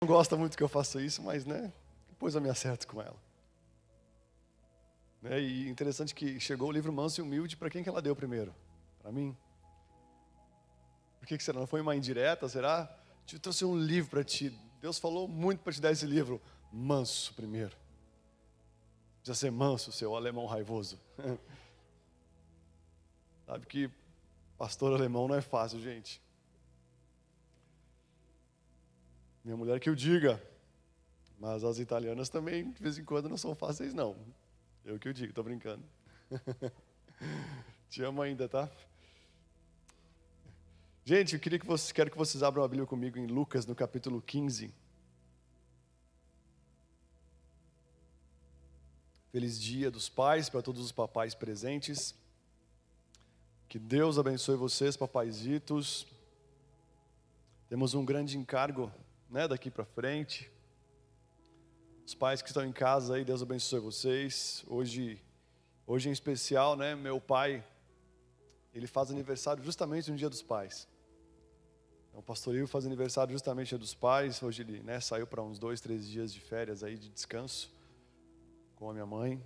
Não gosta muito que eu faça isso, mas né, depois eu me acerto com ela. Né, e interessante que chegou o livro Manso e Humilde, para quem que ela deu primeiro? Para mim. Por que, que será? Não foi uma indireta, será? Eu trouxe um livro para ti. Deus falou muito para te dar esse livro. Manso primeiro. Precisa ser manso, seu alemão raivoso. Sabe que pastor alemão não é fácil, gente. Minha mulher que o diga. Mas as italianas também, de vez em quando, não são fáceis, não. Eu que o digo, tô brincando. Te amo ainda, tá? Gente, eu queria que vocês, quero que vocês abram a Bíblia comigo em Lucas, no capítulo 15. Feliz dia dos pais para todos os papais presentes. Que Deus abençoe vocês, papaizitos. Temos um grande encargo, né, daqui para frente. Os pais que estão em casa aí, Deus abençoe vocês. Hoje, hoje em especial, né, meu pai, ele faz aniversário justamente no Dia dos Pais. Então, o Ivo faz aniversário justamente no Dia dos Pais. Hoje ele, né, saiu para uns dois, três dias de férias aí de descanso com a minha mãe.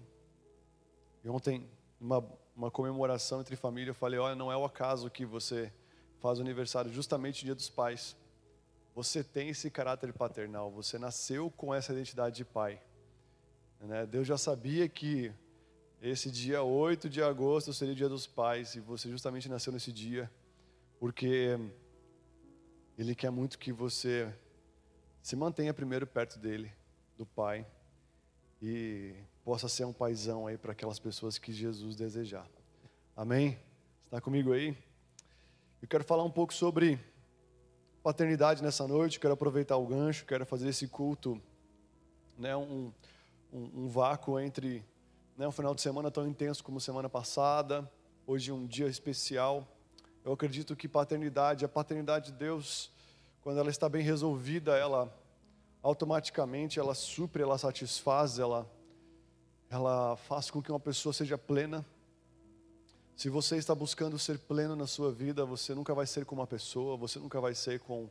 E ontem, uma, uma comemoração entre família, eu falei: olha, não é o acaso que você faz o aniversário justamente no Dia dos Pais você tem esse caráter paternal, você nasceu com essa identidade de pai. Né? Deus já sabia que esse dia 8 de agosto seria o dia dos pais, e você justamente nasceu nesse dia, porque Ele quer muito que você se mantenha primeiro perto dele, do pai, e possa ser um paizão aí para aquelas pessoas que Jesus desejar. Amém? Está comigo aí? Eu quero falar um pouco sobre paternidade nessa noite, quero aproveitar o gancho, quero fazer esse culto, né, um, um, um vácuo entre né, um final de semana tão intenso como semana passada, hoje um dia especial. Eu acredito que paternidade, a paternidade de Deus, quando ela está bem resolvida, ela automaticamente ela supre, ela satisfaz, ela ela faz com que uma pessoa seja plena. Se você está buscando ser pleno na sua vida, você nunca vai ser com uma pessoa, você nunca vai ser com,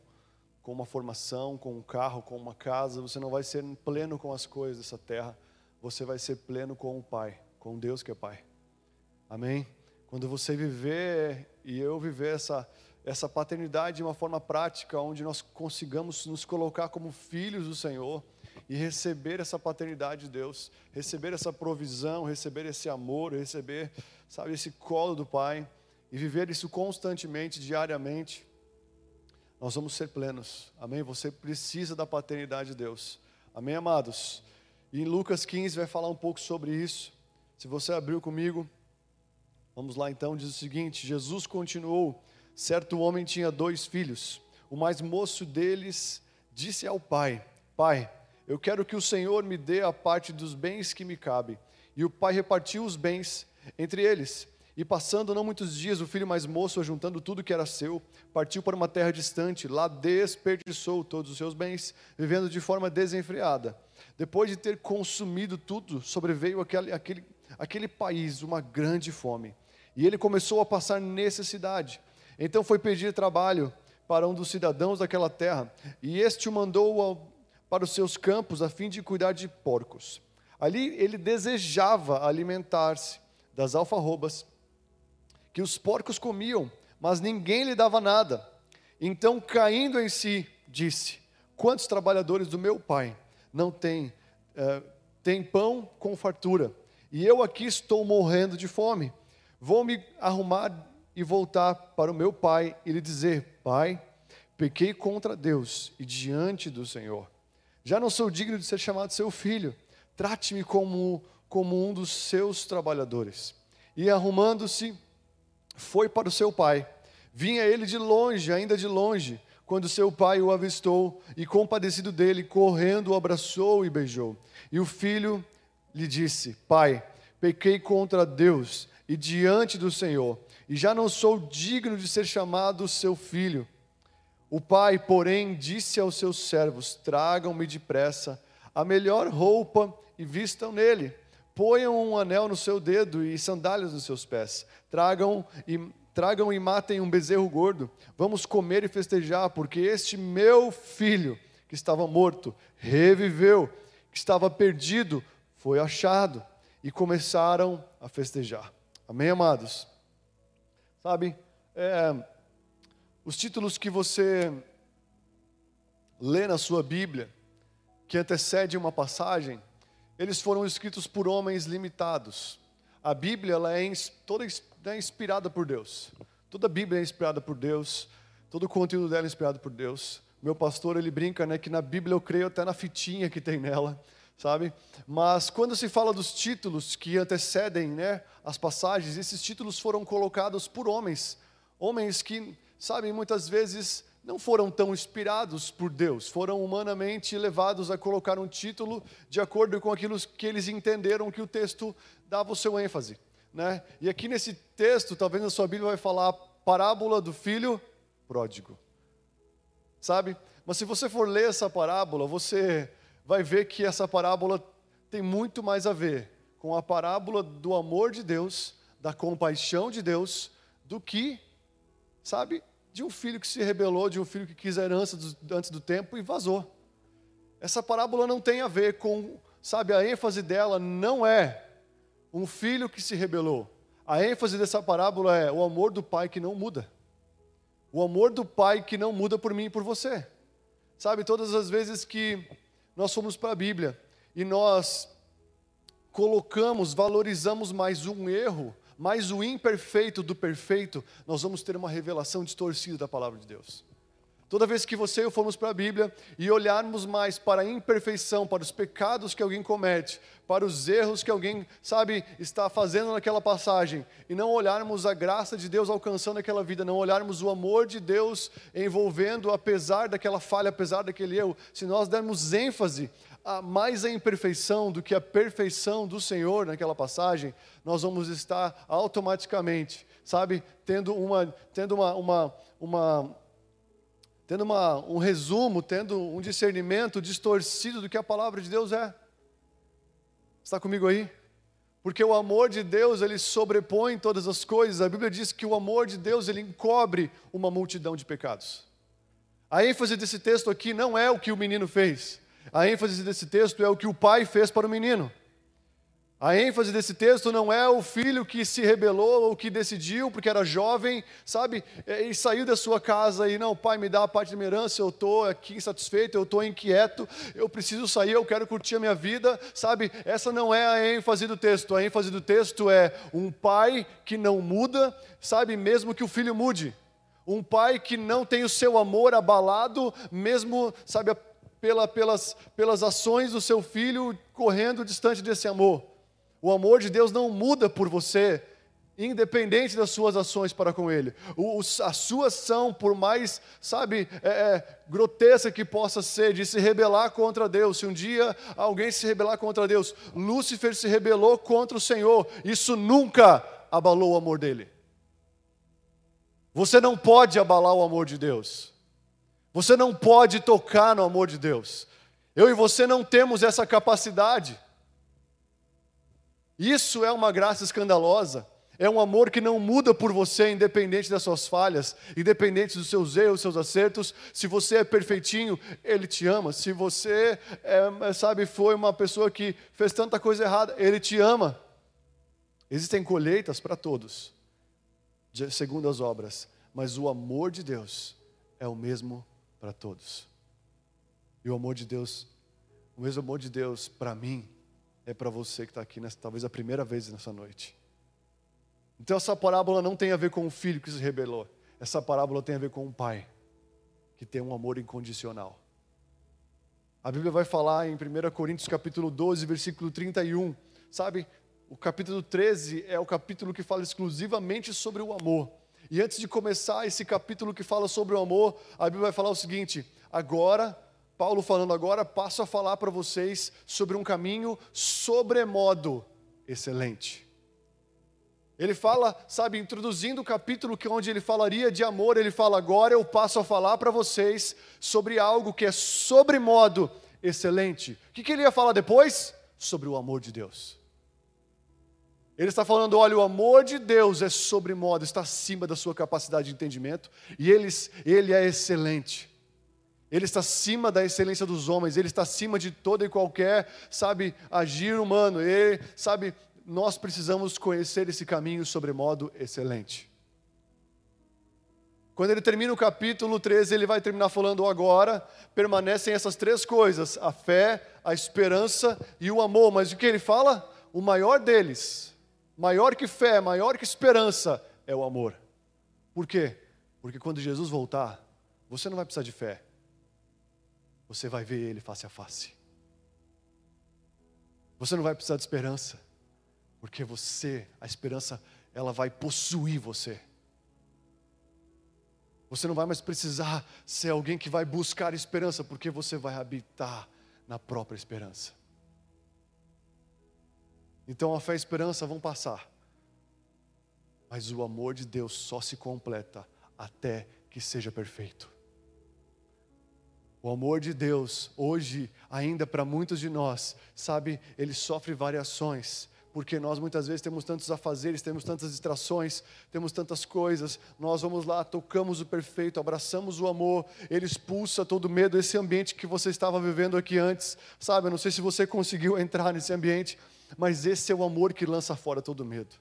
com uma formação, com um carro, com uma casa, você não vai ser pleno com as coisas dessa terra, você vai ser pleno com o Pai, com Deus que é Pai. Amém? Quando você viver e eu viver essa, essa paternidade de uma forma prática, onde nós consigamos nos colocar como filhos do Senhor, e receber essa paternidade de Deus, receber essa provisão, receber esse amor, receber, sabe, esse colo do Pai e viver isso constantemente, diariamente, nós vamos ser plenos. Amém? Você precisa da paternidade de Deus. Amém, amados? E em Lucas 15 vai falar um pouco sobre isso. Se você abriu comigo, vamos lá então, diz o seguinte: Jesus continuou. Certo homem tinha dois filhos. O mais moço deles disse ao pai: Pai, eu quero que o Senhor me dê a parte dos bens que me cabe. E o pai repartiu os bens entre eles. E passando não muitos dias, o filho mais moço, juntando tudo que era seu, partiu para uma terra distante, lá desperdiçou todos os seus bens, vivendo de forma desenfreada. Depois de ter consumido tudo, sobreveio aquele, aquele, aquele país uma grande fome. E ele começou a passar necessidade. Então foi pedir trabalho para um dos cidadãos daquela terra, e este o mandou ao para os seus campos a fim de cuidar de porcos. Ali ele desejava alimentar-se das alfarrobas que os porcos comiam, mas ninguém lhe dava nada. Então, caindo em si, disse: Quantos trabalhadores do meu pai não têm, uh, têm pão com fartura? E eu aqui estou morrendo de fome. Vou me arrumar e voltar para o meu pai e lhe dizer: Pai, pequei contra Deus e diante do Senhor já não sou digno de ser chamado seu filho. Trate-me como, como um dos seus trabalhadores. E arrumando-se, foi para o seu pai. Vinha ele de longe, ainda de longe, quando seu pai o avistou e, compadecido dele, correndo, o abraçou e beijou. E o filho lhe disse: Pai, pequei contra Deus e diante do Senhor, e já não sou digno de ser chamado seu filho. O pai, porém, disse aos seus servos: Tragam-me depressa a melhor roupa e vistam nele. ponham um anel no seu dedo e sandálias nos seus pés. Tragam e tragam e matem um bezerro gordo. Vamos comer e festejar, porque este meu filho que estava morto reviveu, que estava perdido foi achado. E começaram a festejar. Amém, amados? Sabe, é, os títulos que você lê na sua Bíblia, que antecede uma passagem, eles foram escritos por homens limitados. A Bíblia ela é toda é inspirada por Deus. Toda a Bíblia é inspirada por Deus. Todo o conteúdo dela é inspirado por Deus. Meu pastor ele brinca, né, que na Bíblia eu creio até na fitinha que tem nela, sabe? Mas quando se fala dos títulos que antecedem, né, as passagens, esses títulos foram colocados por homens, homens que, sabem, muitas vezes não foram tão inspirados por Deus, foram humanamente levados a colocar um título de acordo com aquilo que eles entenderam que o texto dava o seu ênfase. Né? E aqui nesse texto, talvez na sua Bíblia vai falar a parábola do filho pródigo. Sabe? Mas se você for ler essa parábola, você vai ver que essa parábola tem muito mais a ver com a parábola do amor de Deus, da compaixão de Deus, do que, sabe, de um filho que se rebelou, de um filho que quis a herança antes do tempo e vazou. Essa parábola não tem a ver com, sabe, a ênfase dela não é um filho que se rebelou. A ênfase dessa parábola é o amor do pai que não muda. O amor do pai que não muda por mim e por você. Sabe, todas as vezes que nós fomos para a Bíblia e nós colocamos, valorizamos mais um erro mas o imperfeito do perfeito, nós vamos ter uma revelação distorcida da palavra de Deus. Toda vez que você e eu formos para a Bíblia e olharmos mais para a imperfeição, para os pecados que alguém comete, para os erros que alguém, sabe, está fazendo naquela passagem, e não olharmos a graça de Deus alcançando aquela vida, não olharmos o amor de Deus envolvendo, apesar daquela falha, apesar daquele erro, se nós dermos ênfase a mais a imperfeição do que a perfeição do Senhor naquela passagem, nós vamos estar automaticamente, sabe, tendo uma, tendo uma, uma, uma tendo uma, um resumo, tendo um discernimento distorcido do que a palavra de Deus é. Está comigo aí? Porque o amor de Deus, ele sobrepõe todas as coisas. A Bíblia diz que o amor de Deus, ele encobre uma multidão de pecados. A ênfase desse texto aqui não é o que o menino fez. A ênfase desse texto é o que o pai fez para o menino. A ênfase desse texto não é o filho que se rebelou ou que decidiu porque era jovem, sabe, é, e saiu da sua casa e não, pai, me dá a parte da minha herança, eu estou aqui insatisfeito, eu estou inquieto, eu preciso sair, eu quero curtir a minha vida, sabe? Essa não é a ênfase do texto. A ênfase do texto é um pai que não muda, sabe, mesmo que o filho mude. Um pai que não tem o seu amor abalado, mesmo, sabe, pela, pelas, pelas ações do seu filho correndo distante desse amor. O amor de Deus não muda por você, independente das suas ações para com Ele. O, a sua ação, por mais, sabe, é, é, grotesca que possa ser, de se rebelar contra Deus. Se um dia alguém se rebelar contra Deus, Lúcifer se rebelou contra o Senhor, isso nunca abalou o amor dele. Você não pode abalar o amor de Deus. Você não pode tocar no amor de Deus. Eu e você não temos essa capacidade. Isso é uma graça escandalosa. É um amor que não muda por você, independente das suas falhas, independente dos seus erros, seus acertos. Se você é perfeitinho, Ele te ama. Se você, é, sabe, foi uma pessoa que fez tanta coisa errada, Ele te ama. Existem colheitas para todos, segundo as obras, mas o amor de Deus é o mesmo para todos. E o amor de Deus, o mesmo amor de Deus para mim, é para você que está aqui, nessa, talvez a primeira vez nessa noite. Então essa parábola não tem a ver com o filho que se rebelou. Essa parábola tem a ver com um pai que tem um amor incondicional. A Bíblia vai falar em 1 Coríntios capítulo 12, versículo 31, sabe? O capítulo 13 é o capítulo que fala exclusivamente sobre o amor. E antes de começar esse capítulo que fala sobre o amor, a Bíblia vai falar o seguinte: agora, Paulo falando agora, passo a falar para vocês sobre um caminho sobremodo excelente. Ele fala, sabe, introduzindo o capítulo que onde ele falaria de amor, ele fala agora eu passo a falar para vocês sobre algo que é sobremodo excelente. O que, que ele ia falar depois? Sobre o amor de Deus. Ele está falando: olha, o amor de Deus é sobremodo, está acima da sua capacidade de entendimento, e ele, ele é excelente. Ele está acima da excelência dos homens, ele está acima de todo e qualquer, sabe, agir humano. Ele, sabe, nós precisamos conhecer esse caminho sobremodo excelente. Quando ele termina o capítulo 13, ele vai terminar falando agora, permanecem essas três coisas: a fé, a esperança e o amor. Mas o que ele fala? O maior deles, maior que fé, maior que esperança, é o amor. Por quê? Porque quando Jesus voltar, você não vai precisar de fé, você vai ver Ele face a face. Você não vai precisar de esperança, porque você, a esperança, ela vai possuir você. Você não vai mais precisar ser alguém que vai buscar esperança, porque você vai habitar na própria esperança. Então a fé e a esperança vão passar, mas o amor de Deus só se completa até que seja perfeito. O amor de Deus, hoje, ainda para muitos de nós, sabe, ele sofre variações, porque nós muitas vezes temos tantos afazeres, temos tantas distrações, temos tantas coisas. Nós vamos lá, tocamos o perfeito, abraçamos o amor, ele expulsa todo medo, esse ambiente que você estava vivendo aqui antes, sabe? Eu não sei se você conseguiu entrar nesse ambiente, mas esse é o amor que lança fora todo medo.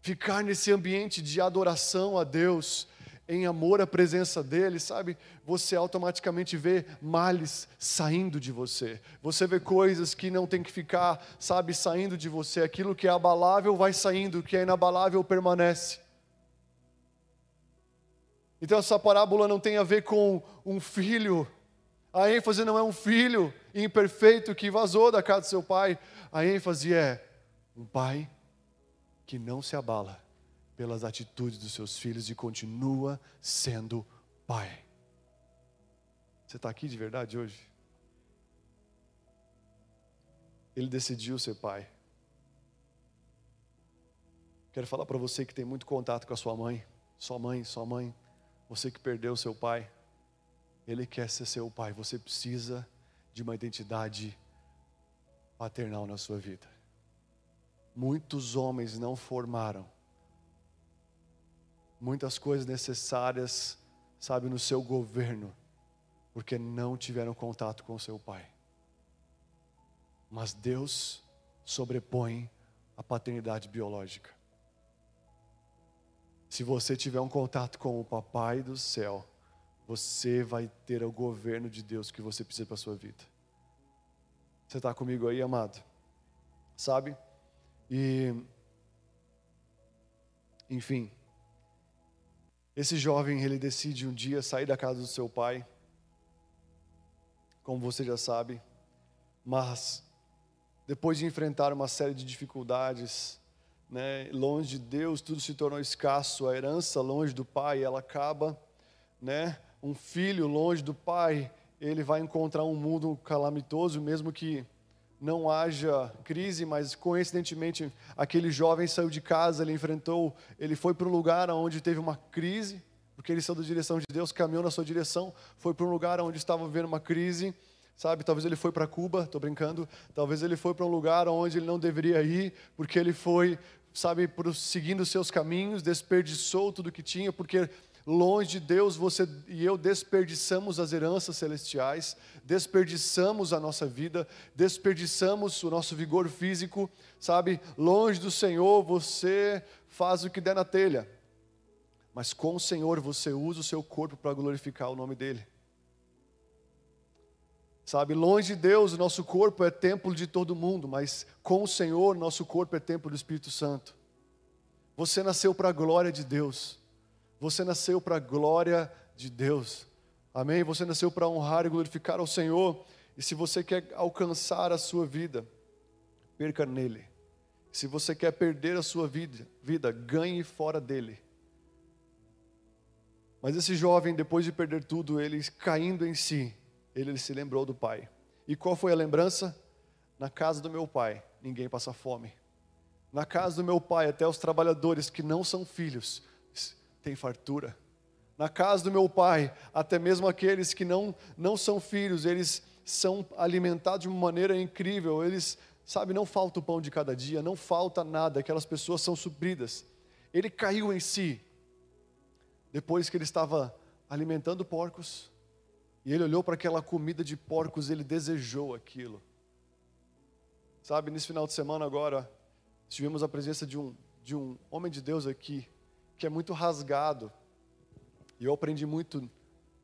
Ficar nesse ambiente de adoração a Deus, em amor à presença dele, sabe? Você automaticamente vê males saindo de você. Você vê coisas que não tem que ficar, sabe, saindo de você. Aquilo que é abalável vai saindo, o que é inabalável permanece. Então essa parábola não tem a ver com um filho. A ênfase não é um filho imperfeito que vazou da casa do seu pai. A ênfase é um pai que não se abala pelas atitudes dos seus filhos e continua sendo pai. Você está aqui de verdade hoje? Ele decidiu ser pai. Quero falar para você que tem muito contato com a sua mãe, sua mãe, sua mãe, você que perdeu seu pai. Ele quer ser seu pai. Você precisa de uma identidade paternal na sua vida. Muitos homens não formaram muitas coisas necessárias, sabe, no seu governo, porque não tiveram contato com o seu pai. Mas Deus sobrepõe a paternidade biológica. Se você tiver um contato com o papai do céu, você vai ter o governo de Deus que você precisa para sua vida. Você está comigo aí, amado? Sabe? E, enfim, esse jovem, ele decide um dia sair da casa do seu pai, como você já sabe, mas depois de enfrentar uma série de dificuldades, né, longe de Deus, tudo se tornou escasso, a herança longe do pai, ela acaba, né, um filho longe do pai, ele vai encontrar um mundo calamitoso, mesmo que não haja crise, mas coincidentemente aquele jovem saiu de casa, ele enfrentou, ele foi para um lugar onde teve uma crise, porque ele saiu da direção de Deus, caminhou na sua direção, foi para um lugar onde estava vivendo uma crise, sabe? Talvez ele foi para Cuba, estou brincando. Talvez ele foi para um lugar onde ele não deveria ir, porque ele foi, sabe, seguindo seus caminhos, desperdiçou tudo que tinha, porque longe de Deus, você e eu desperdiçamos as heranças celestiais, desperdiçamos a nossa vida, desperdiçamos o nosso vigor físico, sabe? Longe do Senhor, você faz o que der na telha, mas com o Senhor você usa o seu corpo para glorificar o nome dEle. Sabe, longe de Deus, o nosso corpo é templo de todo mundo, mas com o Senhor, nosso corpo é templo do Espírito Santo. Você nasceu para a glória de Deus. Você nasceu para a glória de Deus. Amém? Você nasceu para honrar e glorificar ao Senhor. E se você quer alcançar a sua vida, perca nele. Se você quer perder a sua vida, vida ganhe fora dele. Mas esse jovem, depois de perder tudo, ele caindo em si, ele, se lembrou do pai. E qual foi a lembrança? Na casa do meu pai, ninguém passa fome. Na casa do meu pai, até os trabalhadores que não são filhos tem fartura. Na casa do meu pai, até mesmo aqueles que não, não são filhos, eles são alimentados de uma maneira incrível, eles sabe, não falta o pão de cada dia, não falta nada, aquelas pessoas são supridas. Ele caiu em si, depois que ele estava alimentando porcos, e ele olhou para aquela comida de porcos, ele desejou aquilo. Sabe, nesse final de semana agora, tivemos a presença de um, de um homem de Deus aqui, que é muito rasgado. E eu aprendi muito,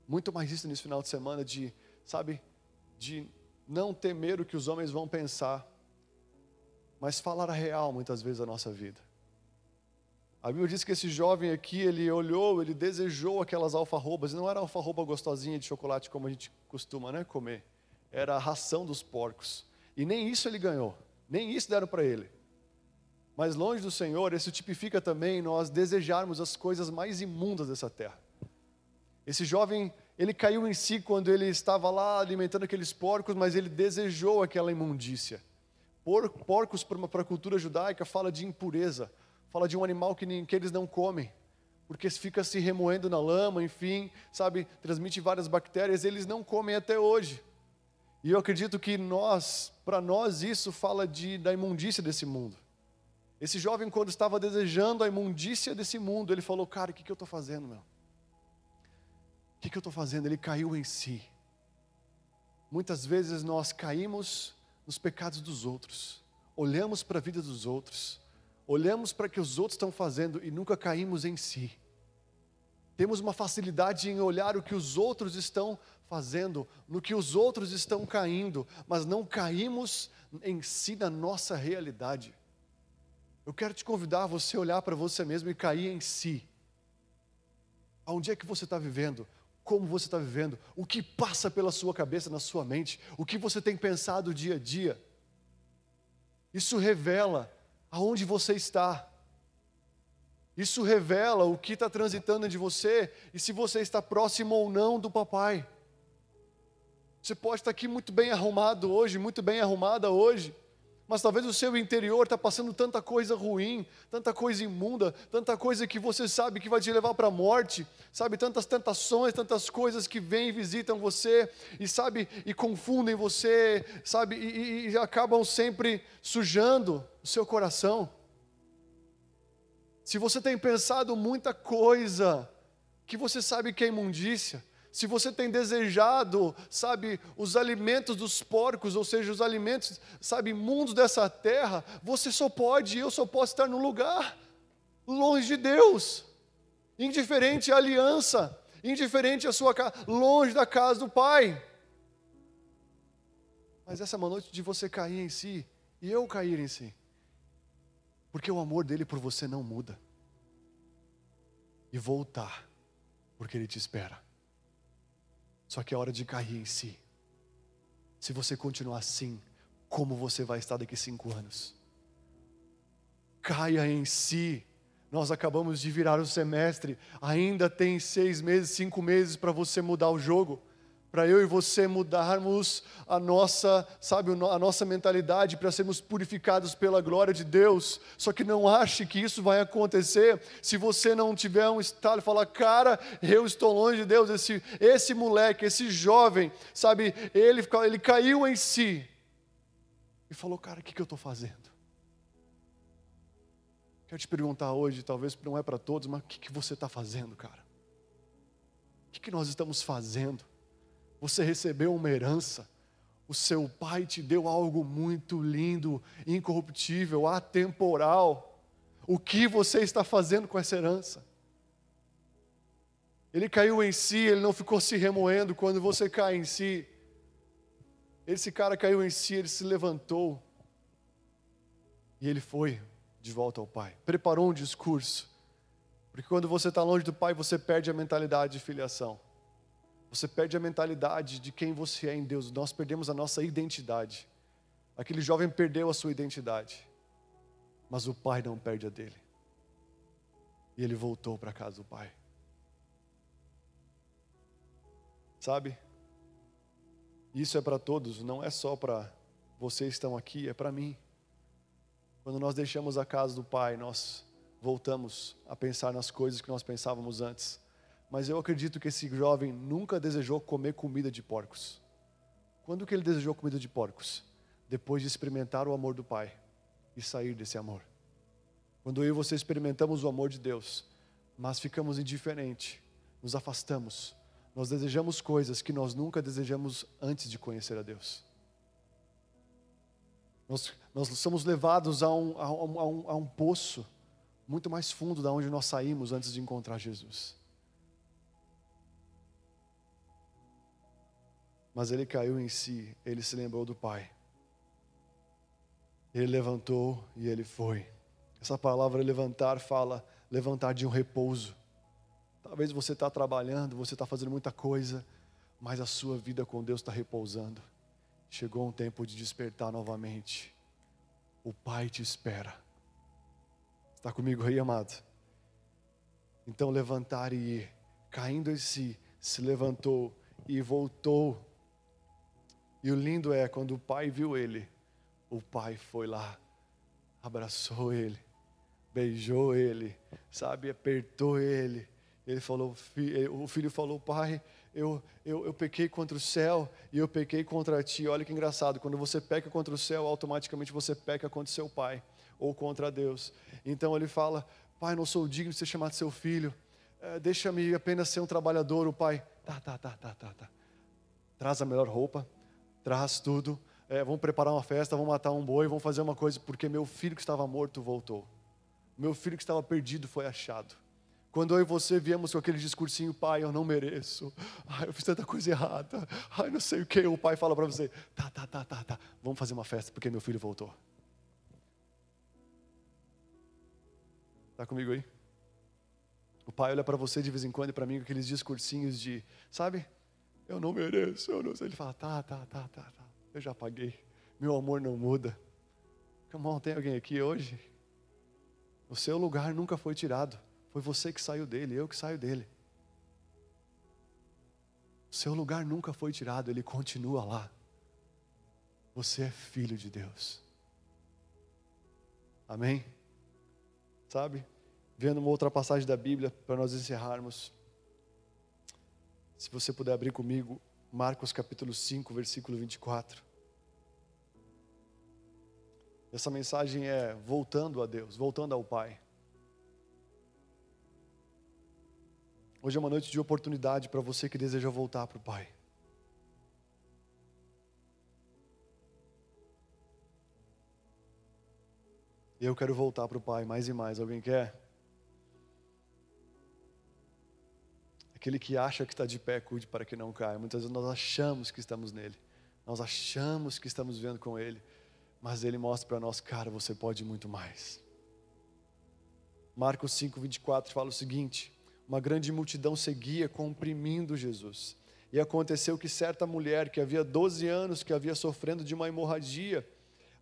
muito mais isso nesse final de semana, de, sabe, de não temer o que os homens vão pensar, mas falar a real muitas vezes da nossa vida. A Bíblia diz que esse jovem aqui, ele olhou, ele desejou aquelas alfarrobas, e não era alfarroba gostosinha de chocolate como a gente costuma né, comer, era a ração dos porcos. E nem isso ele ganhou, nem isso deram para ele. Mas longe do Senhor, isso tipifica também nós desejarmos as coisas mais imundas dessa terra. Esse jovem, ele caiu em si quando ele estava lá alimentando aqueles porcos, mas ele desejou aquela imundícia. Por, porcos, para a cultura judaica, fala de impureza, fala de um animal que, que eles não comem, porque fica se remoendo na lama, enfim, sabe, transmite várias bactérias, eles não comem até hoje. E eu acredito que nós, para nós, isso fala de, da imundícia desse mundo. Esse jovem, quando estava desejando a imundícia desse mundo, ele falou: Cara, o que, que eu estou fazendo, meu? O que, que eu estou fazendo? Ele caiu em si. Muitas vezes nós caímos nos pecados dos outros, olhamos para a vida dos outros, olhamos para o que os outros estão fazendo e nunca caímos em si. Temos uma facilidade em olhar o que os outros estão fazendo, no que os outros estão caindo, mas não caímos em si na nossa realidade. Eu quero te convidar a você olhar para você mesmo e cair em si. Aonde é que você está vivendo? Como você está vivendo? O que passa pela sua cabeça, na sua mente? O que você tem pensado dia a dia? Isso revela aonde você está. Isso revela o que está transitando de você e se você está próximo ou não do papai. Você pode estar aqui muito bem arrumado hoje, muito bem arrumada hoje, mas talvez o seu interior está passando tanta coisa ruim, tanta coisa imunda, tanta coisa que você sabe que vai te levar para a morte, sabe, tantas tentações, tantas coisas que vêm e visitam você, e sabe, e confundem você, sabe, e, e acabam sempre sujando o seu coração. Se você tem pensado muita coisa que você sabe que é imundícia, se você tem desejado, sabe, os alimentos dos porcos, ou seja, os alimentos, sabe, imundos dessa terra, você só pode, eu só posso estar no lugar longe de Deus, indiferente à aliança, indiferente à sua casa, longe da casa do Pai. Mas essa é uma noite de você cair em si e eu cair em si. Porque o amor dele por você não muda. E voltar, porque ele te espera. Só que é hora de cair em si. Se você continuar assim, como você vai estar daqui cinco anos? Caia em si. Nós acabamos de virar o semestre, ainda tem seis meses, cinco meses para você mudar o jogo para eu e você mudarmos a nossa, sabe, a nossa mentalidade para sermos purificados pela glória de Deus. Só que não ache que isso vai acontecer se você não tiver um estado e falar, cara, eu estou longe de Deus. Esse, esse moleque, esse jovem, sabe, ele, ele caiu em si e falou, cara, o que, que eu estou fazendo? Quero te perguntar hoje, talvez não é para todos, mas o que, que você está fazendo, cara? O que, que nós estamos fazendo? Você recebeu uma herança. O seu pai te deu algo muito lindo, incorruptível, atemporal. O que você está fazendo com essa herança? Ele caiu em si, ele não ficou se remoendo quando você cai em si. Esse cara caiu em si, ele se levantou e ele foi de volta ao pai. Preparou um discurso, porque quando você está longe do pai, você perde a mentalidade de filiação. Você perde a mentalidade de quem você é em Deus. Nós perdemos a nossa identidade. Aquele jovem perdeu a sua identidade, mas o pai não perde a dele. E ele voltou para casa do pai. Sabe? Isso é para todos, não é só para vocês que estão aqui, é para mim. Quando nós deixamos a casa do pai, nós voltamos a pensar nas coisas que nós pensávamos antes mas eu acredito que esse jovem nunca desejou comer comida de porcos. Quando que ele desejou comida de porcos? depois de experimentar o amor do Pai e sair desse amor. Quando eu e você experimentamos o amor de Deus, mas ficamos indiferentes, nos afastamos, nós desejamos coisas que nós nunca desejamos antes de conhecer a Deus. Nós, nós somos levados a um, a, um, a, um, a um poço muito mais fundo da onde nós saímos antes de encontrar Jesus. Mas ele caiu em si, ele se lembrou do Pai. Ele levantou e ele foi. Essa palavra levantar fala levantar de um repouso. Talvez você está trabalhando, você está fazendo muita coisa, mas a sua vida com Deus está repousando. Chegou um tempo de despertar novamente. O Pai te espera. Está comigo aí, amado? Então levantar e ir. Caindo em si, se levantou e voltou. E o lindo é quando o pai viu ele, o pai foi lá, abraçou ele, beijou ele, sabe, apertou ele. Ele falou, o filho falou, pai, eu, eu, eu pequei contra o céu e eu pequei contra ti. Olha que engraçado, quando você peca contra o céu, automaticamente você peca contra seu pai ou contra Deus. Então ele fala: Pai, não sou digno de ser chamado seu filho, é, deixa-me apenas ser um trabalhador. O pai, tá, tá, tá, tá, tá, tá. Traz a melhor roupa, traz tudo. É, vamos preparar uma festa, vamos matar um boi, vamos fazer uma coisa, porque meu filho que estava morto voltou. Meu filho que estava perdido foi achado. Quando eu e você viemos com aquele discursinho, pai, eu não mereço, ai, eu fiz tanta coisa errada, ai, não sei o que, o pai fala para você, tá, tá, tá, tá, tá, vamos fazer uma festa porque meu filho voltou. Está comigo aí? O pai olha para você de vez em quando e para mim com aqueles discursinhos de, sabe? Eu não mereço, eu não sei. Ele fala, tá, tá, tá, tá, tá. Eu já paguei. Meu amor não muda. Come on, tem alguém aqui hoje? O seu lugar nunca foi tirado. Foi você que saiu dele, eu que saio dele. O seu lugar nunca foi tirado, ele continua lá. Você é filho de Deus. Amém? Sabe? Vendo uma outra passagem da Bíblia para nós encerrarmos. Se você puder abrir comigo, Marcos capítulo 5, versículo 24. Essa mensagem é voltando a Deus, voltando ao Pai. Hoje é uma noite de oportunidade para você que deseja voltar para o Pai. Eu quero voltar para o Pai mais e mais. Alguém quer? Aquele que acha que está de pé, cuide para que não caia. Muitas vezes nós achamos que estamos nele. Nós achamos que estamos vivendo com ele. Mas ele mostra para nós, cara, você pode muito mais. Marcos 5, 24 fala o seguinte: uma grande multidão seguia comprimindo Jesus. E aconteceu que certa mulher que havia 12 anos que havia sofrendo de uma hemorragia,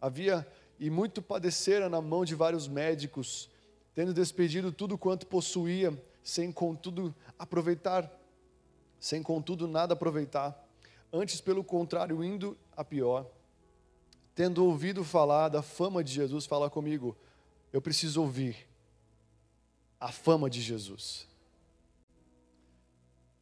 havia e muito padecera na mão de vários médicos, tendo despedido tudo quanto possuía, sem contudo aproveitar, sem contudo nada aproveitar, antes pelo contrário indo a pior. Tendo ouvido falar da fama de Jesus, fala comigo, eu preciso ouvir a fama de Jesus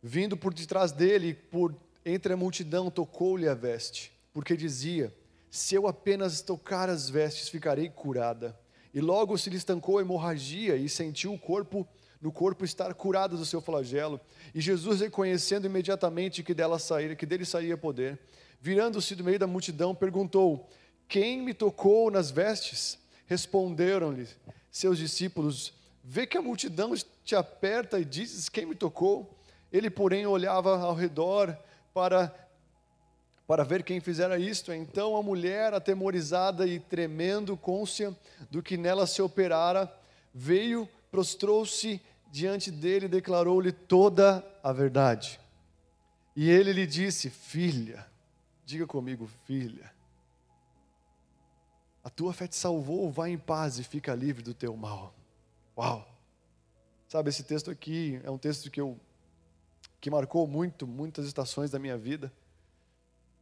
vindo por detrás dele, por entre a multidão, tocou-lhe a veste, porque dizia: Se eu apenas tocar as vestes, ficarei curada. E logo se lhe estancou a hemorragia e sentiu o corpo no corpo estar curado do seu flagelo. E Jesus, reconhecendo imediatamente que dela saíra, que dele saía poder, virando-se do meio da multidão, perguntou: Quem me tocou nas vestes? Responderam-lhe seus discípulos: Vê que a multidão te aperta e dizes: Quem me tocou? Ele, porém, olhava ao redor para, para ver quem fizera isto. Então a mulher, atemorizada e tremendo, côncia do que nela se operara, veio, prostrou-se diante dele declarou-lhe toda a verdade. E ele lhe disse: Filha, diga comigo, filha, a tua fé te salvou, vai em paz e fica livre do teu mal. Uau! Sabe, esse texto aqui é um texto que eu que marcou muito, muitas estações da minha vida,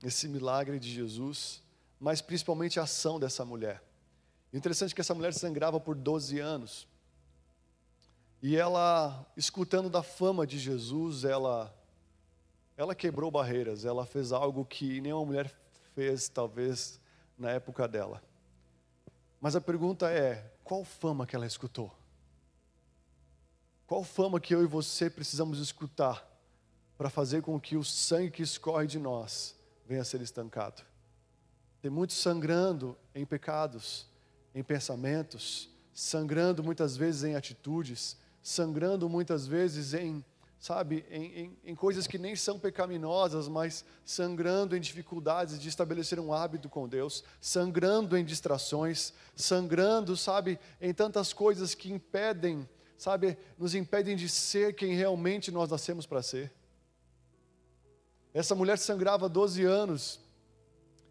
esse milagre de Jesus, mas principalmente a ação dessa mulher. interessante que essa mulher sangrava por 12 anos. E ela, escutando da fama de Jesus, ela ela quebrou barreiras, ela fez algo que nenhuma mulher fez, talvez, na época dela. Mas a pergunta é: qual fama que ela escutou? Qual fama que eu e você precisamos escutar para fazer com que o sangue que escorre de nós venha a ser estancado? Tem muitos sangrando em pecados, em pensamentos, sangrando muitas vezes em atitudes, sangrando muitas vezes em sabe, em, em, em, coisas que nem são pecaminosas, mas sangrando em dificuldades de estabelecer um hábito com Deus, sangrando em distrações, sangrando, sabe, em tantas coisas que impedem, sabe, nos impedem de ser quem realmente nós nascemos para ser. Essa mulher sangrava 12 anos,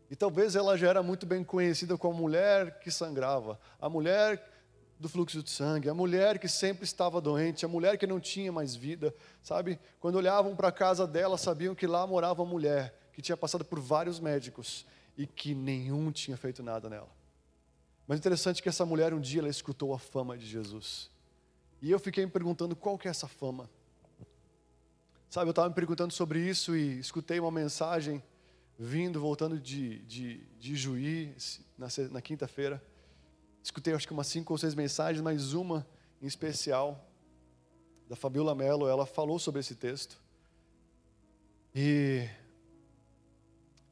e talvez ela já era muito bem conhecida como a mulher que sangrava, a mulher do fluxo de sangue, a mulher que sempre estava doente, a mulher que não tinha mais vida, sabe? Quando olhavam para a casa dela, sabiam que lá morava uma mulher que tinha passado por vários médicos e que nenhum tinha feito nada nela. Mas interessante que essa mulher um dia ela escutou a fama de Jesus. E eu fiquei me perguntando qual que é essa fama. Sabe, eu estava me perguntando sobre isso e escutei uma mensagem vindo, voltando de, de, de Juí, na, na quinta-feira escutei acho que umas cinco ou seis mensagens, mas uma em especial da Fabiola Mello, ela falou sobre esse texto. E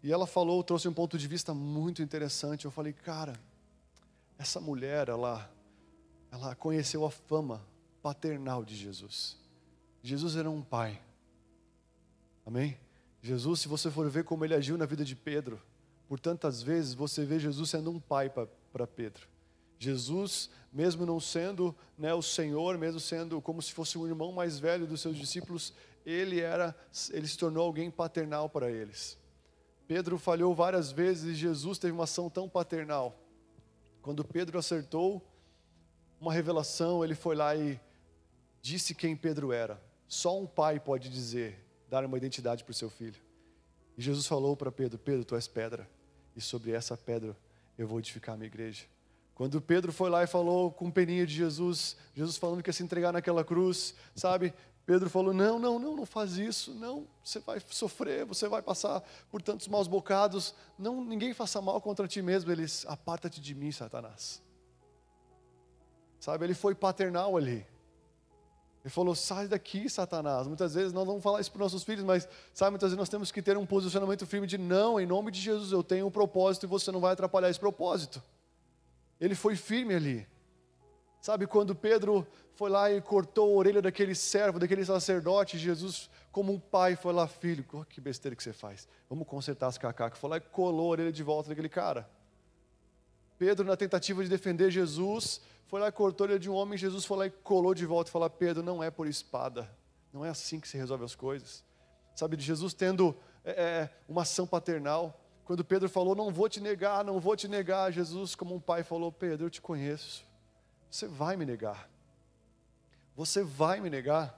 e ela falou, trouxe um ponto de vista muito interessante. Eu falei, cara, essa mulher, ela ela conheceu a fama paternal de Jesus. Jesus era um pai. Amém? Jesus, se você for ver como ele agiu na vida de Pedro, por tantas vezes você vê Jesus sendo um pai para Pedro. Jesus, mesmo não sendo né, o Senhor, mesmo sendo como se fosse o irmão mais velho dos seus discípulos, ele era, ele se tornou alguém paternal para eles. Pedro falhou várias vezes e Jesus teve uma ação tão paternal. Quando Pedro acertou uma revelação, ele foi lá e disse quem Pedro era. Só um pai pode dizer, dar uma identidade para o seu filho. E Jesus falou para Pedro: Pedro, tu és pedra, e sobre essa pedra eu vou edificar a minha igreja. Quando Pedro foi lá e falou com peninha de Jesus, Jesus falando que ia se entregar naquela cruz, sabe? Pedro falou: Não, não, não, não faz isso, não, você vai sofrer, você vai passar por tantos maus bocados, não, ninguém faça mal contra ti mesmo. Eles, aparta-te de mim, Satanás. Sabe, ele foi paternal ali. Ele falou: sai daqui, Satanás. Muitas vezes nós vamos falar isso para os nossos filhos, mas sabe, muitas vezes nós temos que ter um posicionamento firme de não, em nome de Jesus, eu tenho um propósito e você não vai atrapalhar esse propósito. Ele foi firme ali. Sabe quando Pedro foi lá e cortou a orelha daquele servo, daquele sacerdote, Jesus, como um pai, foi lá, filho, oh, que besteira que você faz. Vamos consertar as cacacas. Foi lá e colou a orelha de volta daquele cara. Pedro, na tentativa de defender Jesus, foi lá e cortou a orelha de um homem. Jesus foi lá e colou de volta e falou: Pedro, não é por espada. Não é assim que se resolve as coisas. Sabe, de Jesus tendo é, é uma ação paternal. Quando Pedro falou, não vou te negar, não vou te negar, Jesus, como um pai, falou: Pedro, eu te conheço, você vai me negar, você vai me negar.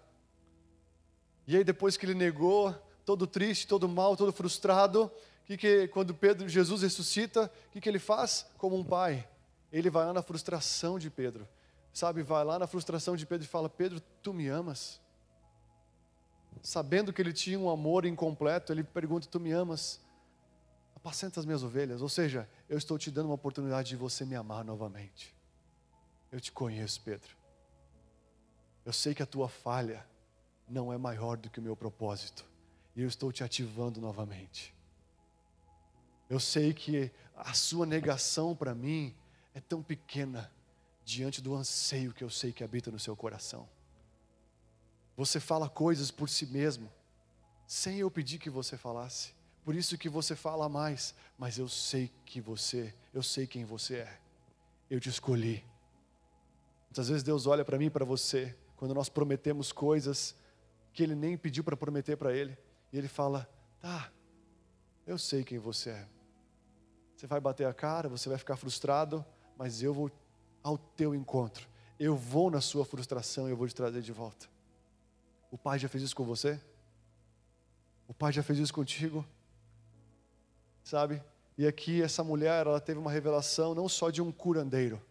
E aí, depois que ele negou, todo triste, todo mal, todo frustrado, que, que quando Pedro, Jesus ressuscita, o que, que ele faz? Como um pai, ele vai lá na frustração de Pedro, sabe? Vai lá na frustração de Pedro e fala: Pedro, tu me amas? Sabendo que ele tinha um amor incompleto, ele pergunta: Tu me amas? Apacenta as minhas ovelhas. Ou seja, eu estou te dando uma oportunidade de você me amar novamente. Eu te conheço, Pedro. Eu sei que a tua falha não é maior do que o meu propósito. E eu estou te ativando novamente. Eu sei que a sua negação para mim é tão pequena diante do anseio que eu sei que habita no seu coração. Você fala coisas por si mesmo, sem eu pedir que você falasse. Por isso que você fala mais, mas eu sei que você, eu sei quem você é. Eu te escolhi. Muitas vezes Deus olha para mim e para você, quando nós prometemos coisas que Ele nem pediu para prometer para Ele, e Ele fala: Tá, eu sei quem você é. Você vai bater a cara, você vai ficar frustrado, mas eu vou ao teu encontro. Eu vou na sua frustração e eu vou te trazer de volta. O Pai já fez isso com você? O Pai já fez isso contigo? Sabe? E aqui essa mulher, ela teve uma revelação não só de um curandeiro,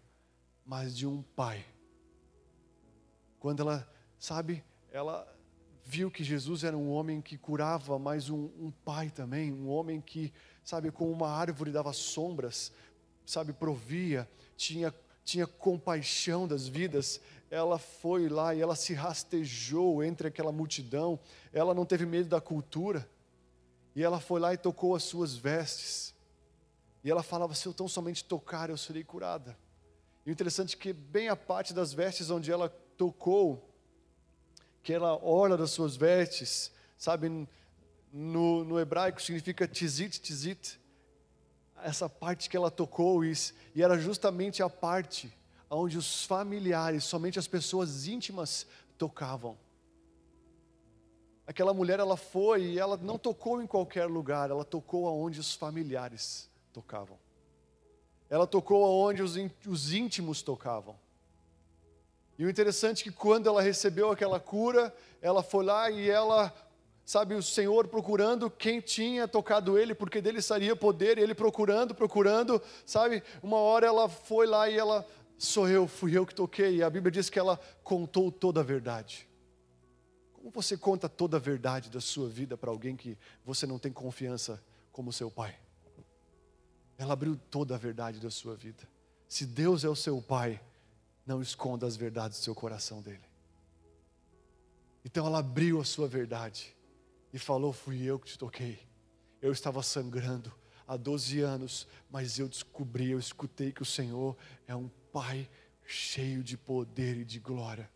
mas de um pai. Quando ela, sabe, ela viu que Jesus era um homem que curava, mas um, um pai também, um homem que, sabe, como uma árvore dava sombras, sabe, provia, tinha, tinha compaixão das vidas, ela foi lá e ela se rastejou entre aquela multidão, ela não teve medo da cultura, e ela foi lá e tocou as suas vestes, e ela falava: Se eu tão somente tocar, eu serei curada. E o interessante é que, bem a parte das vestes onde ela tocou, que ela orla das suas vestes, sabe, no, no hebraico significa tizit, tizit, essa parte que ela tocou, e, e era justamente a parte onde os familiares, somente as pessoas íntimas tocavam. Aquela mulher ela foi e ela não tocou em qualquer lugar, ela tocou aonde os familiares tocavam. Ela tocou aonde os, os íntimos tocavam. E o interessante é que quando ela recebeu aquela cura, ela foi lá e ela, sabe, o Senhor procurando quem tinha tocado ele, porque dele estaria poder, e ele procurando, procurando, sabe, uma hora ela foi lá e ela sou eu, fui eu que toquei. E a Bíblia diz que ela contou toda a verdade. Como você conta toda a verdade da sua vida para alguém que você não tem confiança como seu pai? Ela abriu toda a verdade da sua vida. Se Deus é o seu pai, não esconda as verdades do seu coração dele. Então ela abriu a sua verdade e falou: Fui eu que te toquei. Eu estava sangrando há 12 anos, mas eu descobri, eu escutei que o Senhor é um Pai cheio de poder e de glória.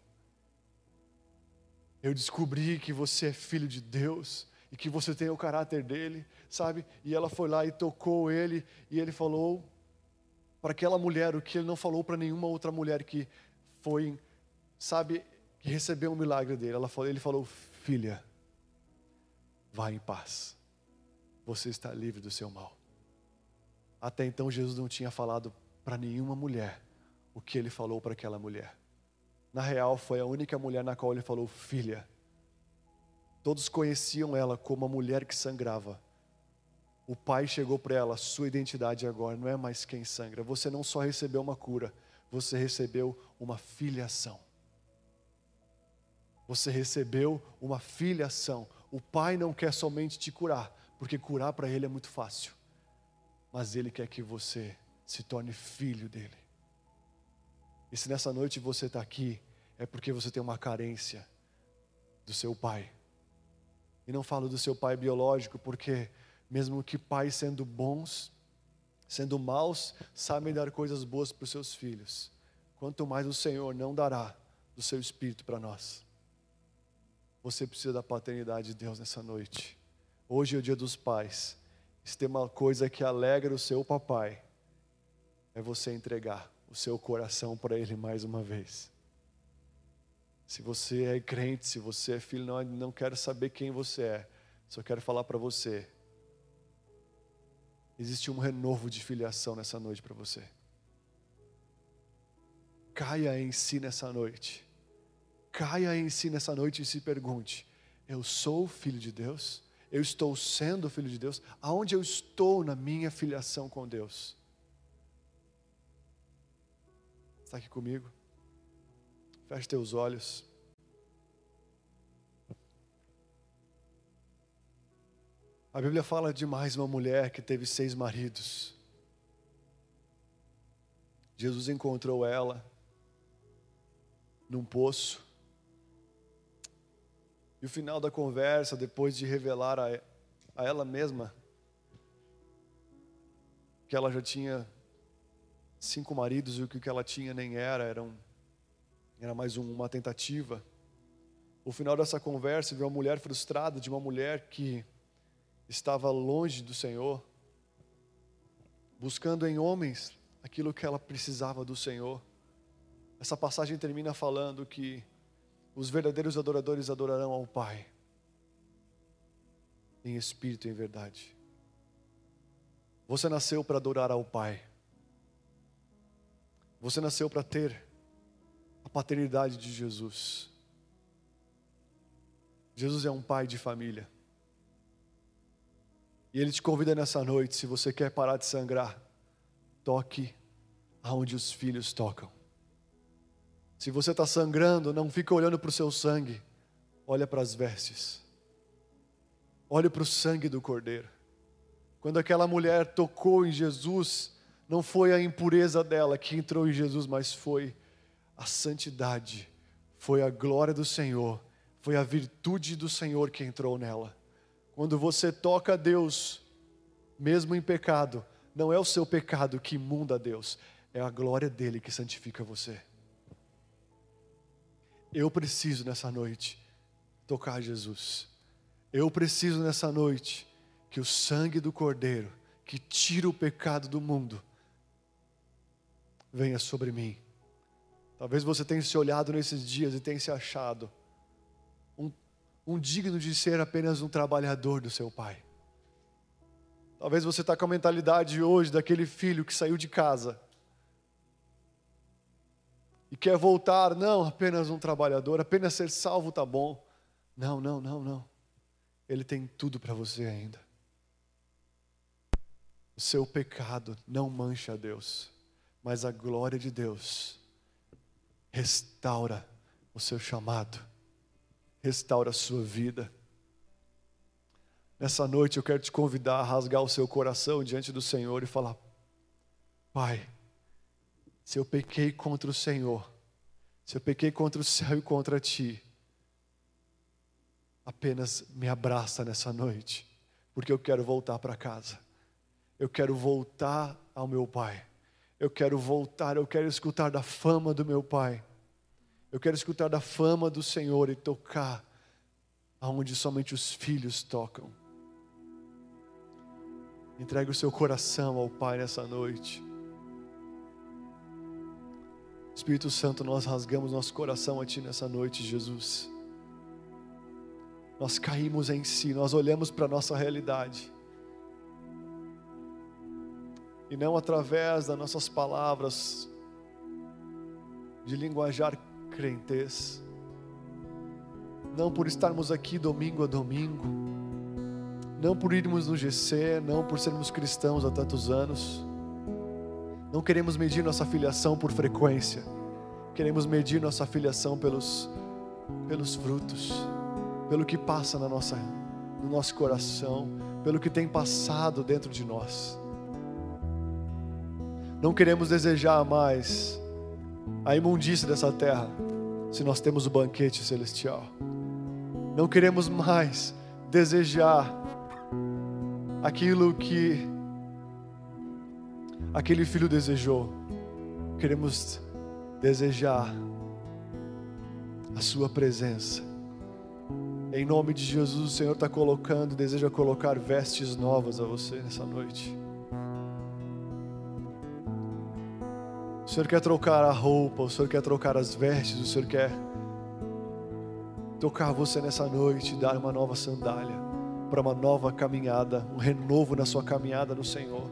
Eu descobri que você é filho de Deus e que você tem o caráter dele, sabe? E ela foi lá e tocou ele e ele falou para aquela mulher o que ele não falou para nenhuma outra mulher que foi, sabe, que recebeu um milagre dele. Ela falou, ele falou: "Filha, vá em paz. Você está livre do seu mal." Até então Jesus não tinha falado para nenhuma mulher o que ele falou para aquela mulher. Na real, foi a única mulher na qual ele falou, filha. Todos conheciam ela como a mulher que sangrava. O pai chegou para ela, sua identidade agora não é mais quem sangra. Você não só recebeu uma cura, você recebeu uma filiação. Você recebeu uma filiação. O pai não quer somente te curar, porque curar para ele é muito fácil. Mas ele quer que você se torne filho dele. E se nessa noite você está aqui, é porque você tem uma carência do seu pai. E não falo do seu pai biológico, porque mesmo que pais sendo bons, sendo maus, sabem dar coisas boas para os seus filhos. Quanto mais o Senhor não dará do seu espírito para nós. Você precisa da paternidade de Deus nessa noite. Hoje é o dia dos pais. Se tem uma coisa que alegra o seu papai, é você entregar o seu coração para Ele mais uma vez. Se você é crente, se você é filho, não, não quero saber quem você é, só quero falar para você. Existe um renovo de filiação nessa noite para você. Caia em si nessa noite. Caia em si nessa noite e se pergunte: Eu sou filho de Deus? Eu estou sendo filho de Deus? Aonde eu estou na minha filiação com Deus? Está aqui comigo? Feche teus olhos. A Bíblia fala de mais uma mulher que teve seis maridos. Jesus encontrou ela num poço. E o final da conversa, depois de revelar a, a ela mesma que ela já tinha cinco maridos e o que ela tinha nem era, era, um, era mais um, uma tentativa. O final dessa conversa viu uma mulher frustrada, de uma mulher que estava longe do Senhor, buscando em homens aquilo que ela precisava do Senhor. Essa passagem termina falando que os verdadeiros adoradores adorarão ao Pai, em espírito e em verdade. Você nasceu para adorar ao Pai. Você nasceu para ter a paternidade de Jesus. Jesus é um pai de família. E Ele te convida nessa noite, se você quer parar de sangrar, toque aonde os filhos tocam. Se você está sangrando, não fica olhando para o seu sangue, olha para as vestes. Olhe para o sangue do Cordeiro. Quando aquela mulher tocou em Jesus, não foi a impureza dela que entrou em Jesus, mas foi a santidade, foi a glória do Senhor, foi a virtude do Senhor que entrou nela. Quando você toca a Deus, mesmo em pecado, não é o seu pecado que imunda a Deus, é a glória dele que santifica você. Eu preciso nessa noite tocar Jesus. Eu preciso nessa noite que o sangue do Cordeiro, que tira o pecado do mundo, venha sobre mim. Talvez você tenha se olhado nesses dias e tenha se achado um, um digno de ser apenas um trabalhador do seu pai. Talvez você está com a mentalidade hoje daquele filho que saiu de casa e quer voltar, não, apenas um trabalhador, apenas ser salvo tá bom. Não, não, não, não. Ele tem tudo para você ainda. O seu pecado não mancha a Deus, mas a glória de Deus restaura o seu chamado, restaura a sua vida. Nessa noite eu quero te convidar a rasgar o seu coração diante do Senhor e falar: Pai, se eu pequei contra o Senhor, se eu pequei contra o céu e contra ti, apenas me abraça nessa noite, porque eu quero voltar para casa. Eu quero voltar ao meu Pai. Eu quero voltar, eu quero escutar da fama do meu Pai. Eu quero escutar da fama do Senhor e tocar aonde somente os filhos tocam. Entregue o seu coração ao Pai nessa noite. Espírito Santo, nós rasgamos nosso coração a Ti nessa noite, Jesus. Nós caímos em si, nós olhamos para a nossa realidade. E não através das nossas palavras de linguajar crentez. Não por estarmos aqui domingo a domingo não por irmos no GC, não por sermos cristãos há tantos anos. Não queremos medir nossa filiação por frequência, queremos medir nossa filiação pelos, pelos frutos, pelo que passa na nossa, no nosso coração, pelo que tem passado dentro de nós. Não queremos desejar mais a imundícia dessa terra, se nós temos o banquete celestial. Não queremos mais desejar aquilo que aquele filho desejou. Queremos desejar a Sua presença. Em nome de Jesus, o Senhor está colocando, deseja colocar vestes novas a você nessa noite. O Senhor quer trocar a roupa, o Senhor quer trocar as vestes, o Senhor quer tocar você nessa noite dar uma nova sandália para uma nova caminhada, um renovo na sua caminhada no Senhor.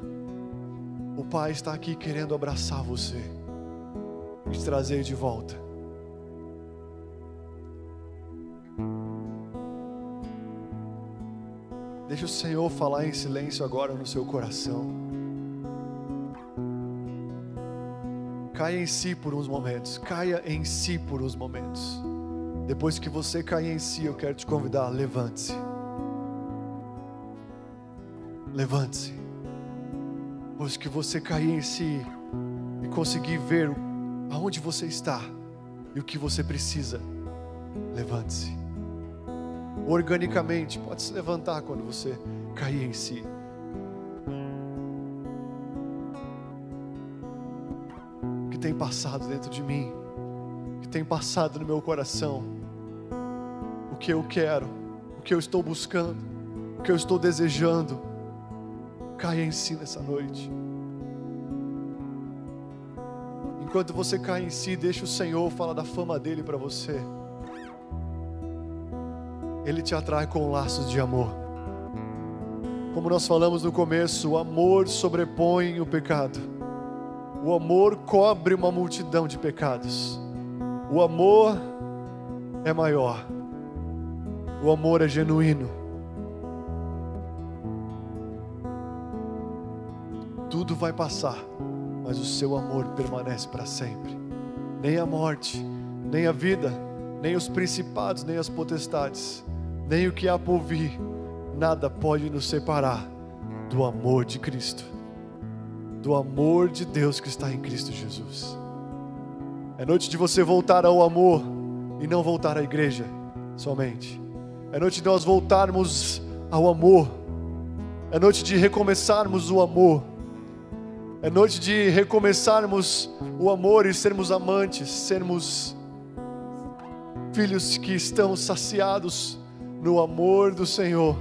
O Pai está aqui querendo abraçar você e te trazer de volta. Deixa o Senhor falar em silêncio agora no seu coração. Caia em si por uns momentos. Caia em si por uns momentos. Depois que você cair em si, eu quero te convidar, levante-se. Levante-se. Pois que você cair em si e conseguir ver aonde você está e o que você precisa, levante-se. Organicamente, pode se levantar quando você cair em si. Passado dentro de mim, que tem passado no meu coração, o que eu quero, o que eu estou buscando, o que eu estou desejando Caia em si nessa noite. Enquanto você cai em si, deixa o Senhor falar da fama dele para você. Ele te atrai com laços de amor. Como nós falamos no começo, o amor sobrepõe o pecado. O amor cobre uma multidão de pecados. O amor é maior. O amor é genuíno. Tudo vai passar, mas o seu amor permanece para sempre. Nem a morte, nem a vida, nem os principados, nem as potestades, nem o que há por vir, nada pode nos separar do amor de Cristo, do amor de Deus que está em Cristo Jesus. É noite de você voltar ao amor e não voltar à igreja somente. É noite de nós voltarmos ao amor. É noite de recomeçarmos o amor. É noite de recomeçarmos o amor e sermos amantes, sermos filhos que estão saciados no amor do Senhor.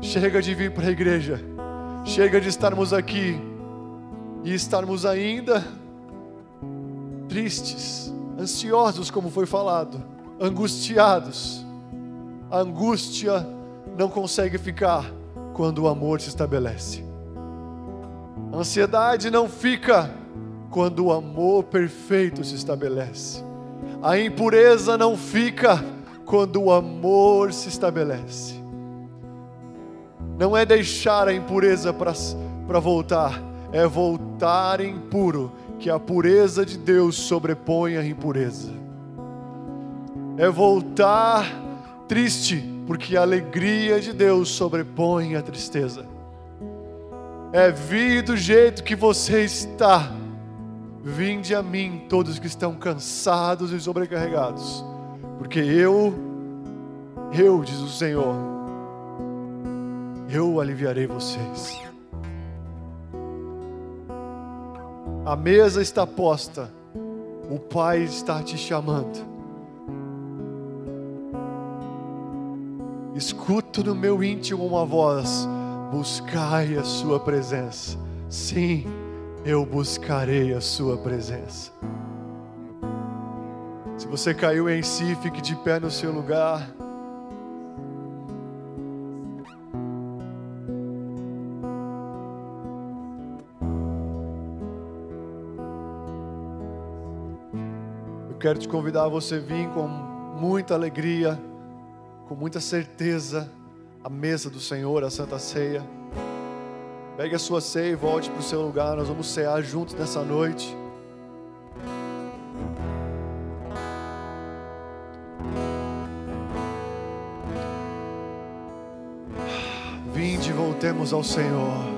Chega de vir para a igreja, chega de estarmos aqui e estarmos ainda tristes, ansiosos, como foi falado, angustiados. A angústia não consegue ficar quando o amor se estabelece. A ansiedade não fica quando o amor perfeito se estabelece. A impureza não fica quando o amor se estabelece. Não é deixar a impureza para voltar, é voltar impuro, que a pureza de Deus sobrepõe a impureza. É voltar triste, porque a alegria de Deus sobrepõe a tristeza. É vir do jeito que você está. Vinde a mim, todos que estão cansados e sobrecarregados, porque eu, eu, diz o Senhor, eu aliviarei vocês. A mesa está posta, o Pai está te chamando. Escuto no meu íntimo uma voz: buscai a Sua presença. Sim, eu buscarei a Sua presença. Se você caiu em si, fique de pé no seu lugar. Quero te convidar a você vir com muita alegria com muita certeza a mesa do Senhor, a Santa Ceia. Pegue a sua ceia e volte para o seu lugar. Nós vamos cear juntos nessa noite. Vinde, voltemos ao Senhor.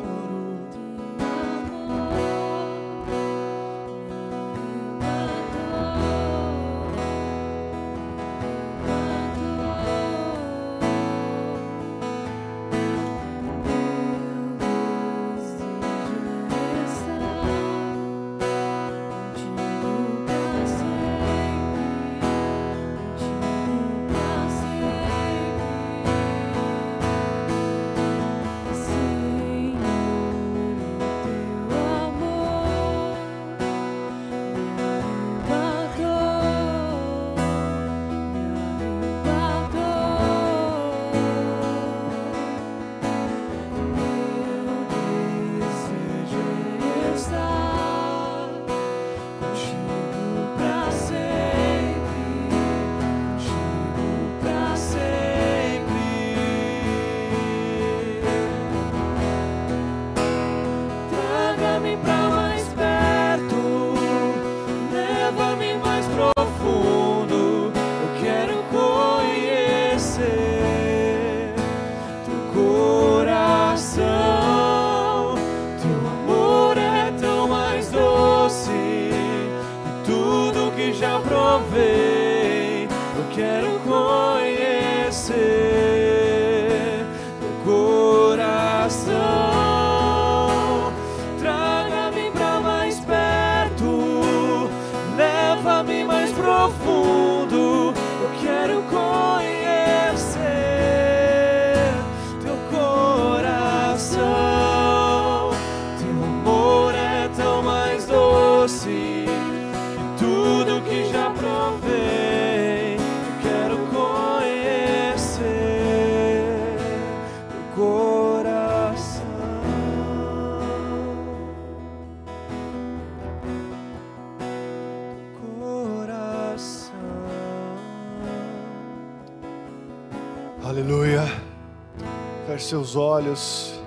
Seus olhos,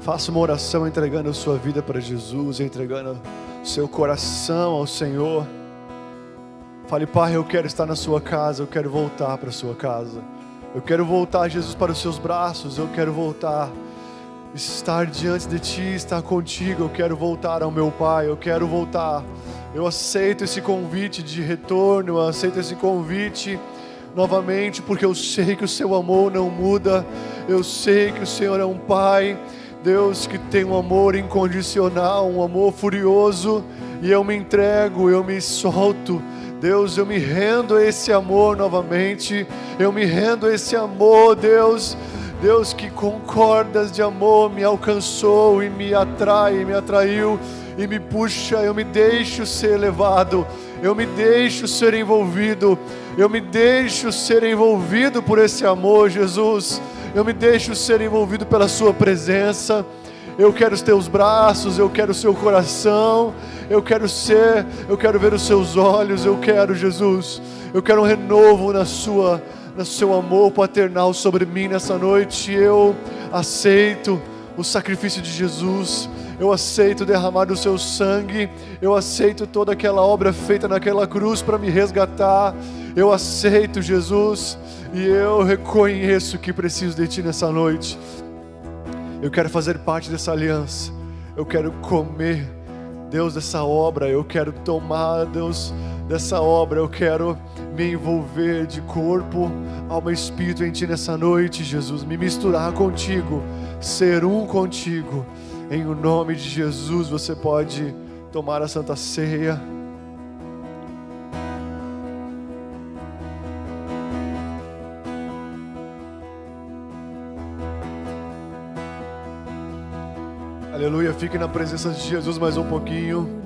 faça uma oração entregando a sua vida para Jesus, entregando seu coração ao Senhor. Fale, Pai, eu quero estar na sua casa, eu quero voltar para a sua casa. Eu quero voltar, Jesus, para os seus braços, eu quero voltar estar diante de Ti, estar contigo. Eu quero voltar ao meu Pai, eu quero voltar. Eu aceito esse convite de retorno, eu aceito esse convite novamente, porque eu sei que o Seu amor não muda, eu sei que o Senhor é um Pai, Deus que tem um amor incondicional, um amor furioso, e eu me entrego, eu me solto. Deus, eu me rendo a esse amor novamente, eu me rendo a esse amor, Deus. Deus, que com cordas de amor me alcançou e me atrai, me atraiu e me puxa, eu me deixo ser levado, eu me deixo ser envolvido, eu me deixo ser envolvido por esse amor, Jesus, eu me deixo ser envolvido pela Sua presença. Eu quero os teus braços, eu quero o seu coração, eu quero ser, eu quero ver os seus olhos, eu quero, Jesus, eu quero um renovo na sua no seu amor paternal sobre mim nessa noite. Eu aceito o sacrifício de Jesus. Eu aceito derramar do seu sangue. Eu aceito toda aquela obra feita naquela cruz para me resgatar. Eu aceito, Jesus, e eu reconheço que preciso de ti nessa noite. Eu quero fazer parte dessa aliança. Eu quero comer, Deus, dessa obra. Eu quero tomar, Deus, dessa obra. Eu quero me envolver de corpo, alma e espírito em Ti nessa noite, Jesus. Me misturar contigo, ser um contigo. Em o nome de Jesus, você pode tomar a Santa Ceia. Aleluia, fique na presença de Jesus mais um pouquinho.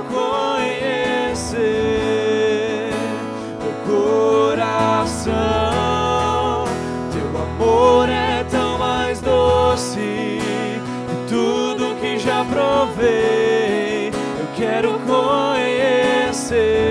quero conhecer.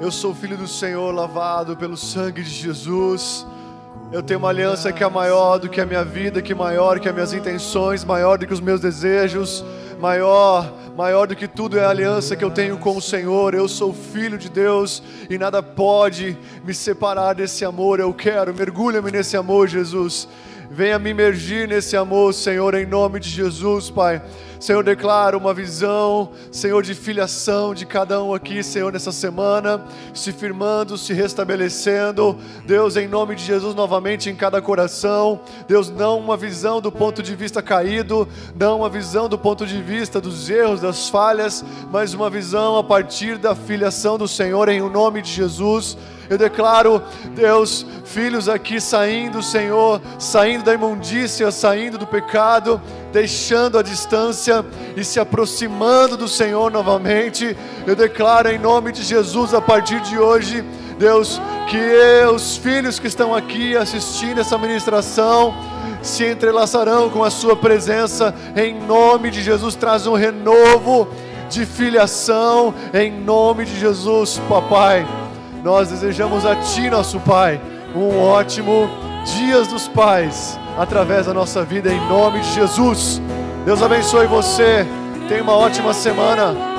Eu sou filho do Senhor, lavado pelo sangue de Jesus. Eu tenho uma aliança que é maior do que a minha vida, que é maior que as minhas intenções, maior do que os meus desejos, maior, maior do que tudo é a aliança que eu tenho com o Senhor. Eu sou filho de Deus e nada pode me separar desse amor. Eu quero, mergulha-me nesse amor, Jesus. Venha me imergir nesse amor, Senhor, em nome de Jesus, Pai. Senhor, declara uma visão, Senhor, de filiação de cada um aqui, Senhor, nessa semana, se firmando, se restabelecendo. Deus, em nome de Jesus, novamente em cada coração. Deus, não uma visão do ponto de vista caído, não uma visão do ponto de vista dos erros, das falhas, mas uma visão a partir da filiação do Senhor, em nome de Jesus. Eu declaro, Deus, filhos aqui saindo, Senhor, saindo da imundícia, saindo do pecado, deixando a distância e se aproximando do Senhor novamente. Eu declaro em nome de Jesus, a partir de hoje, Deus, que os filhos que estão aqui assistindo essa ministração, se entrelaçarão com a Sua presença, em nome de Jesus, traz um renovo de filiação, em nome de Jesus, papai. Nós desejamos a Ti, nosso Pai, um ótimo Dias dos Pais, através da nossa vida, em nome de Jesus. Deus abençoe você. Tenha uma ótima semana.